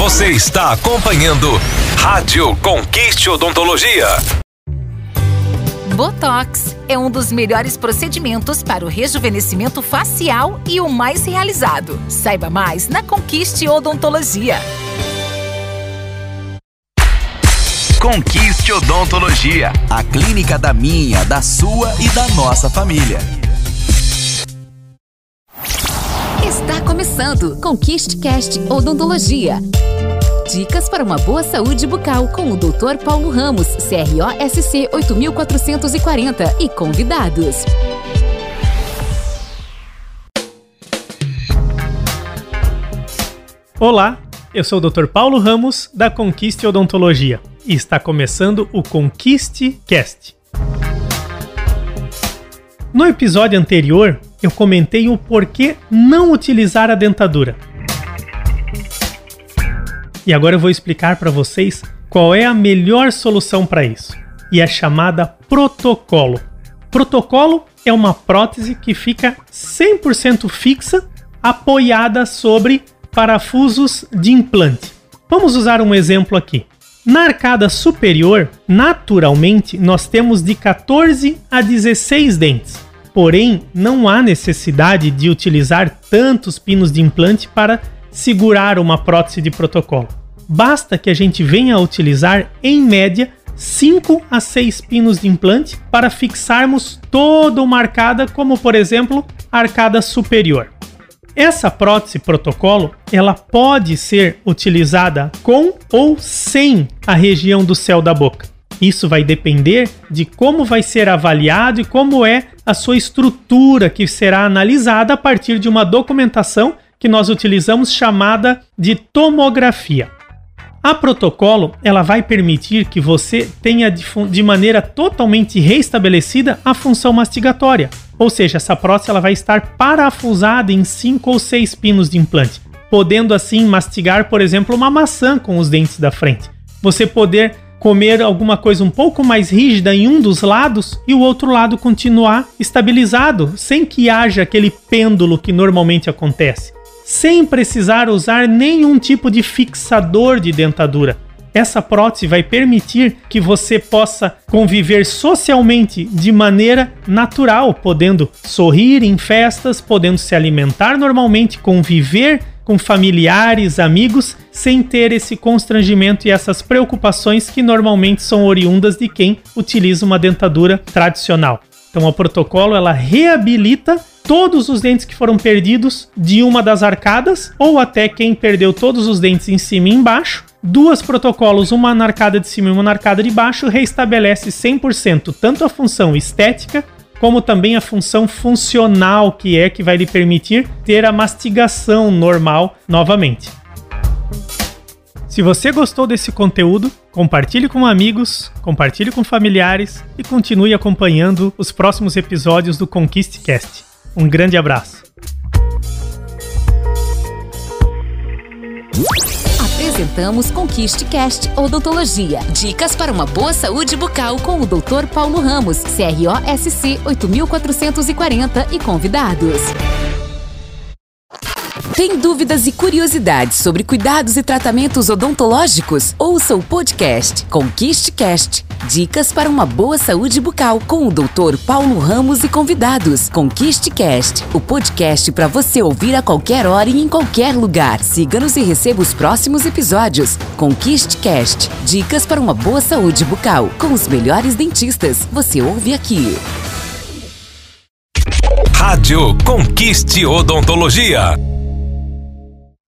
Você está acompanhando Rádio Conquiste Odontologia. Botox é um dos melhores procedimentos para o rejuvenescimento facial e o mais realizado. Saiba mais na Conquiste Odontologia. Conquiste Odontologia. A clínica da minha, da sua e da nossa família. Está começando Conquiste Cast Odontologia. Dicas para uma boa saúde bucal com o Dr. Paulo Ramos, CROSC 8440 e convidados. Olá, eu sou o Dr. Paulo Ramos da Conquiste Odontologia e está começando o Conquiste Cast. No episódio anterior, eu comentei o porquê não utilizar a dentadura. E agora eu vou explicar para vocês qual é a melhor solução para isso. E é chamada protocolo. Protocolo é uma prótese que fica 100% fixa, apoiada sobre parafusos de implante. Vamos usar um exemplo aqui. Na arcada superior, naturalmente, nós temos de 14 a 16 dentes. Porém, não há necessidade de utilizar tantos pinos de implante para segurar uma prótese de protocolo. Basta que a gente venha a utilizar, em média, 5 a 6 pinos de implante para fixarmos toda uma arcada, como por exemplo a arcada superior. Essa prótese protocolo, ela pode ser utilizada com ou sem a região do céu da boca. Isso vai depender de como vai ser avaliado e como é a sua estrutura que será analisada a partir de uma documentação que nós utilizamos chamada de tomografia. A protocolo ela vai permitir que você tenha de, de, maneira totalmente reestabelecida a função mastigatória, ou seja, essa prótese ela vai estar parafusada em 5 ou 6 pinos de implante, podendo assim mastigar, por exemplo, uma maçã com os dentes da frente. Você poder comer alguma coisa um pouco mais rígida em um dos lados e o outro lado continuar estabilizado, sem que haja aquele pêndulo que normalmente acontece sem precisar usar nenhum tipo de fixador de dentadura. Essa prótese vai permitir que você possa conviver socialmente de maneira natural, podendo sorrir em festas, podendo se alimentar normalmente, conviver com familiares, amigos, sem ter esse constrangimento e essas preocupações que normalmente são oriundas de quem utiliza uma dentadura tradicional. Então, o protocolo ela reabilita todos os dentes que foram perdidos de uma das arcadas, ou até quem perdeu todos os dentes em cima e embaixo. Duas protocolos, uma na arcada de cima e uma na arcada de baixo, reestabelece 100% tanto a função estética como também a função funcional, que é que vai lhe permitir ter a mastigação normal novamente. Se você gostou desse conteúdo, compartilhe com amigos, compartilhe com familiares e continue acompanhando os próximos episódios do Conquiste Cast. Um grande abraço. Apresentamos Conquiste Cast Odontologia. Dicas para uma boa saúde bucal com o Dr. Paulo Ramos, CROSC 8440 e convidados. Tem dúvidas e curiosidades sobre cuidados e tratamentos odontológicos? Ouça o podcast Conquiste Cast. Dicas para uma boa saúde bucal com o Dr. Paulo Ramos e convidados. Conquiste Cast, o podcast para você ouvir a qualquer hora e em qualquer lugar. Siga-nos e receba os próximos episódios. Conquiste Cast. Dicas para uma boa saúde bucal com os melhores dentistas. Você ouve aqui. Rádio Conquiste Odontologia.